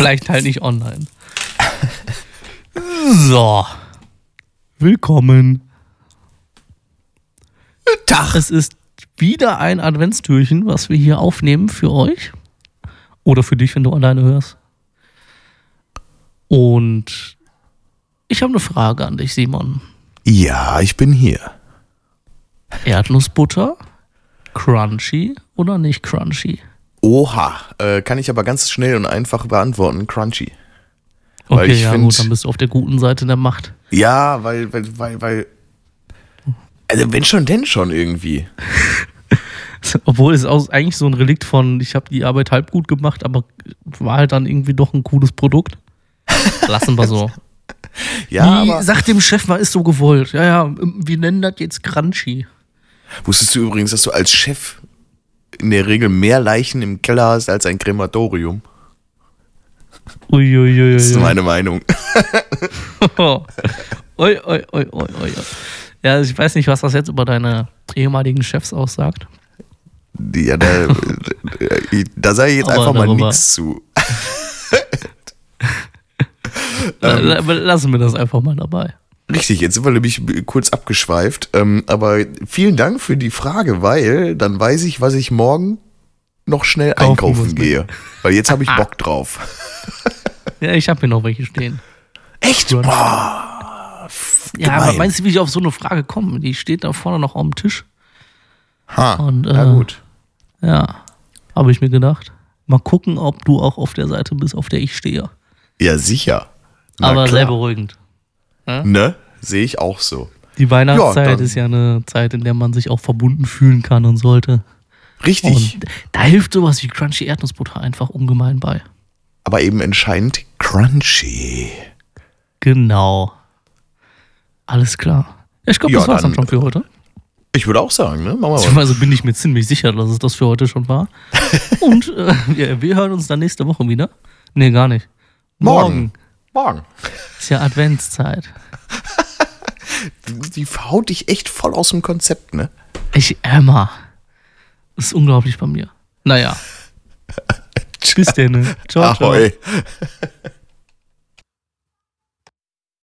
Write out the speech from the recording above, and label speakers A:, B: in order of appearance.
A: Vielleicht halt nicht online. So. Willkommen.
B: Tag.
A: Es ist wieder ein Adventstürchen, was wir hier aufnehmen für euch. Oder für dich, wenn du alleine hörst. Und ich habe eine Frage an dich, Simon.
B: Ja, ich bin hier.
A: Erdnussbutter, crunchy oder nicht crunchy?
B: Oha, äh, kann ich aber ganz schnell und einfach beantworten. Crunchy. Weil
A: Okay,
B: ich
A: ja
B: find-
A: gut, dann bist du auf der guten Seite der Macht.
B: Ja, weil, weil, weil, weil. Also wenn schon, denn schon irgendwie.
A: Obwohl es auch eigentlich so ein Relikt von, ich habe die Arbeit halb gut gemacht, aber war halt dann irgendwie doch ein cooles Produkt. Lassen wir so.
B: Ja,
A: Wie,
B: aber.
A: sag dem Chef mal, ist so gewollt. Ja, ja, wir nennen das jetzt Crunchy.
B: Wusstest du übrigens, dass du als Chef in der Regel mehr Leichen im Keller hast als ein Krematorium?
A: Uiuiui.
B: Das ist meine Meinung.
A: oi, oi, oi, oi, oi. Ja, also ich weiß nicht, was das jetzt über deine ehemaligen Chefs aussagt.
B: Ja, da, da sage ich jetzt einfach mal nichts zu.
A: La- Lassen wir das einfach mal dabei.
B: Richtig, jetzt sind wir nämlich kurz abgeschweift. Ähm, aber vielen Dank für die Frage, weil dann weiß ich, was ich morgen noch schnell
A: Kaufen
B: einkaufen
A: ne?
B: gehe. Weil jetzt habe ich Bock drauf.
A: Ja, ich habe hier noch welche stehen.
B: Echt?
A: Ja.
B: Boah,
A: Ja, aber
B: gemein.
A: meinst du, wie ich auf so eine Frage komme? Die steht da vorne noch auf dem Tisch.
B: Ha,
A: Und,
B: na
A: äh,
B: gut.
A: Ja, habe ich mir gedacht. Mal gucken, ob du auch auf der Seite bist, auf der ich stehe.
B: Ja, sicher. Na
A: aber
B: klar.
A: sehr beruhigend.
B: Ne? Sehe ich auch so.
A: Die Weihnachtszeit
B: Ja,
A: ist ja eine Zeit, in der man sich auch verbunden fühlen kann und sollte.
B: Richtig.
A: Und da hilft sowas wie Crunchy Erdnussbutter einfach ungemein bei.
B: aber eben entscheidend crunchy.
A: Genau. Alles klar. Ich glaube,
B: Ja,
A: das war's dann
B: dann-
A: schon für heute.
B: Ich würde auch sagen, ne? Machen wir mal.
A: Beziehungsweise bin ich mir ziemlich sicher, dass es das für heute schon war. Und äh, wir, wir hören uns dann nächste Woche wieder. Nee, gar nicht.
B: Morgen. Morgen.
A: Ist ja Adventszeit.
B: Die haut dich echt voll aus dem Konzept, ne?
A: Ich Emma. Das ist unglaublich bei mir. Naja. Bis denn. Ciao, ciao.
B: Ahoi.